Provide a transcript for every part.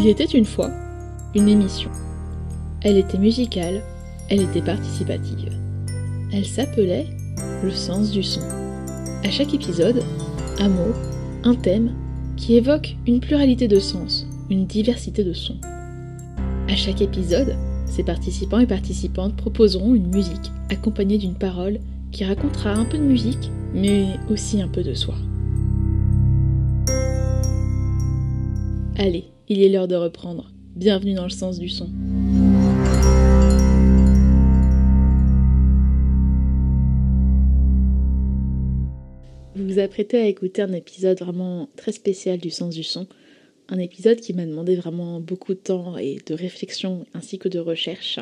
Il était une fois une émission. Elle était musicale, elle était participative. Elle s'appelait Le sens du son. À chaque épisode, un mot, un thème qui évoque une pluralité de sens, une diversité de sons. À chaque épisode, ces participants et participantes proposeront une musique accompagnée d'une parole qui racontera un peu de musique, mais aussi un peu de soi. Allez, il est l'heure de reprendre. Bienvenue dans le sens du son. Vous vous apprêtez à écouter un épisode vraiment très spécial du sens du son. Un épisode qui m'a demandé vraiment beaucoup de temps et de réflexion ainsi que de recherche.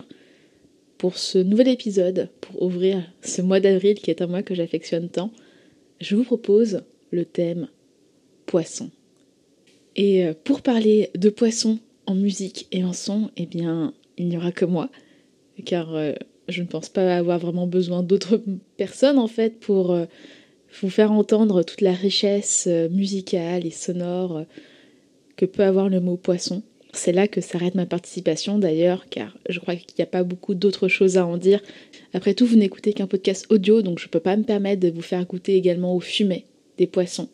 Pour ce nouvel épisode, pour ouvrir ce mois d'avril qui est un mois que j'affectionne tant, je vous propose le thème poisson. Et euh, pour parler de poisson en musique et en son, eh bien, il n'y aura que moi, car euh, je ne pense pas avoir vraiment besoin d'autres personnes en fait pour euh, vous faire entendre toute la richesse musicale et sonore que peut avoir le mot poisson. C'est là que s'arrête ma participation d'ailleurs, car je crois qu'il n'y a pas beaucoup d'autres choses à en dire. Après tout, vous n'écoutez qu'un podcast audio, donc je ne peux pas me permettre de vous faire goûter également au fumet des poissons.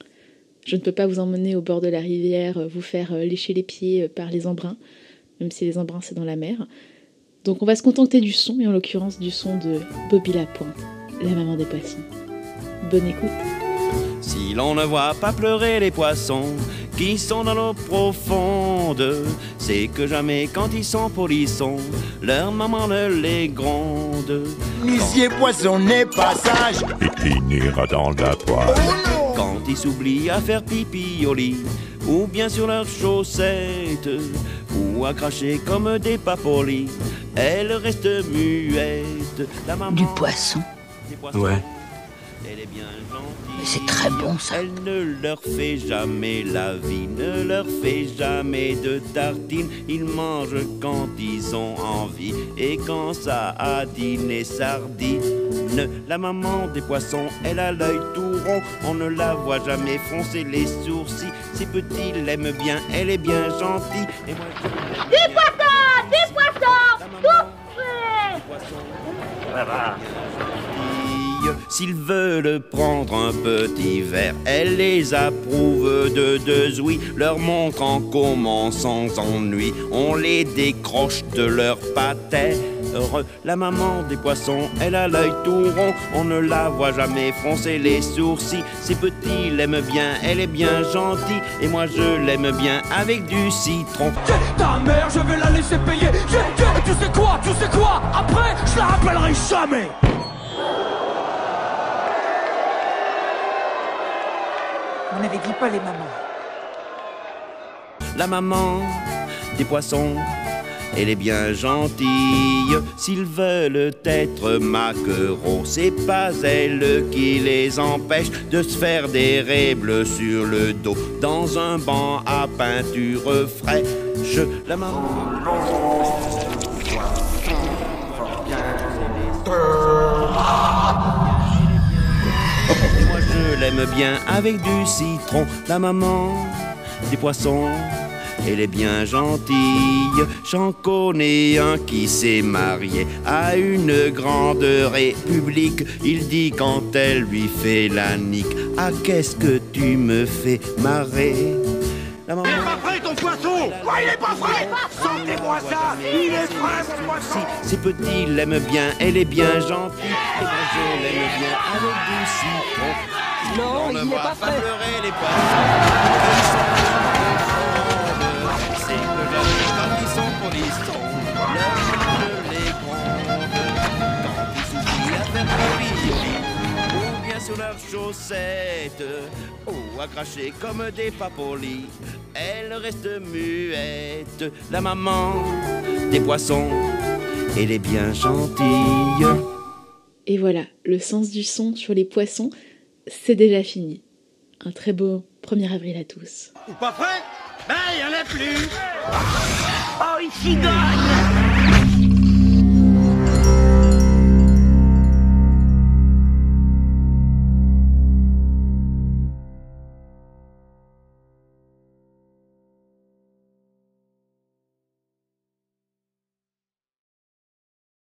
Je ne peux pas vous emmener au bord de la rivière, vous faire lécher les pieds par les embruns, même si les embruns c'est dans la mer. Donc on va se contenter du son, et en l'occurrence du son de Bobby Lapointe, la maman des poissons. Bonne écoute. Si l'on ne voit pas pleurer les poissons qui sont dans l'eau profonde, c'est que jamais quand ils sont polissons, leur maman ne les gronde. Lisier poisson n'est pas sage. et il ira dans la poêle? Quand ils s'oublient à faire pipi au lit, ou bien sur leurs chaussettes, ou à cracher comme des papolis, elles restent muettes. La maman Du poisson. des poissons, Ouais. Elle est bien gentille. Mais c'est très bon, ça. Elle ne leur fait jamais la vie, ne leur fait jamais de tartines. Ils mangent quand ils ont envie et quand ça a dîné La maman des poissons, elle a l'œil tout rond. On ne la voit jamais froncer les sourcils. Ses petits l'aiment bien, elle est bien gentille. Et moi, je Des poissons Des poissons Tout. Fille, S'ils veulent prendre un petit verre, elle les approuve de deux ouïes, leur montre en comment sans ennui. On les décroche de leur La maman des poissons, elle a l'œil tout rond, on ne la voit jamais froncer les sourcils. Ses petits l'aiment bien, elle est bien gentille, et moi je l'aime bien avec du citron. Ta mère, je vais la laisser payer. Tu sais quoi, tu sais quoi? Après, je la rappellerai jamais. On n'avait dit pas les mamans. La maman des poissons, elle est bien gentille. S'ils veulent être maquereaux, c'est pas elle qui les empêche de se faire des bleues sur le dos dans un banc à peinture fraîche. La maman. Moi je l'aime bien avec du citron. La maman des poissons, elle est bien gentille. J'en connais un qui s'est marié à une grande république. Il dit quand elle lui fait la nique, ah qu'est-ce que tu me fais marrer? La maman. frais ton poisson Quoi, il est pas frais Sentez-moi ça Il est frais mon poisson Si ses petits l'aiment bien, elle est bien gentille. Et moi je l'aime bien avec du citron. Non, On il ne n'est pas frais. pleurer les poissons. C'est que jamais quand ils sont leur maman les gronde. Quand ils s'oublient à faire ou bien sur leurs chaussettes, ou à cracher comme des papolis, elles restent muettes. La maman des poissons, elle est bien gentille. Et voilà, le sens du son sur les poissons, c'est déjà fini. Un très beau 1er avril à tous. Ou pas frais Ben, il y en a plus. Oh, il cigogne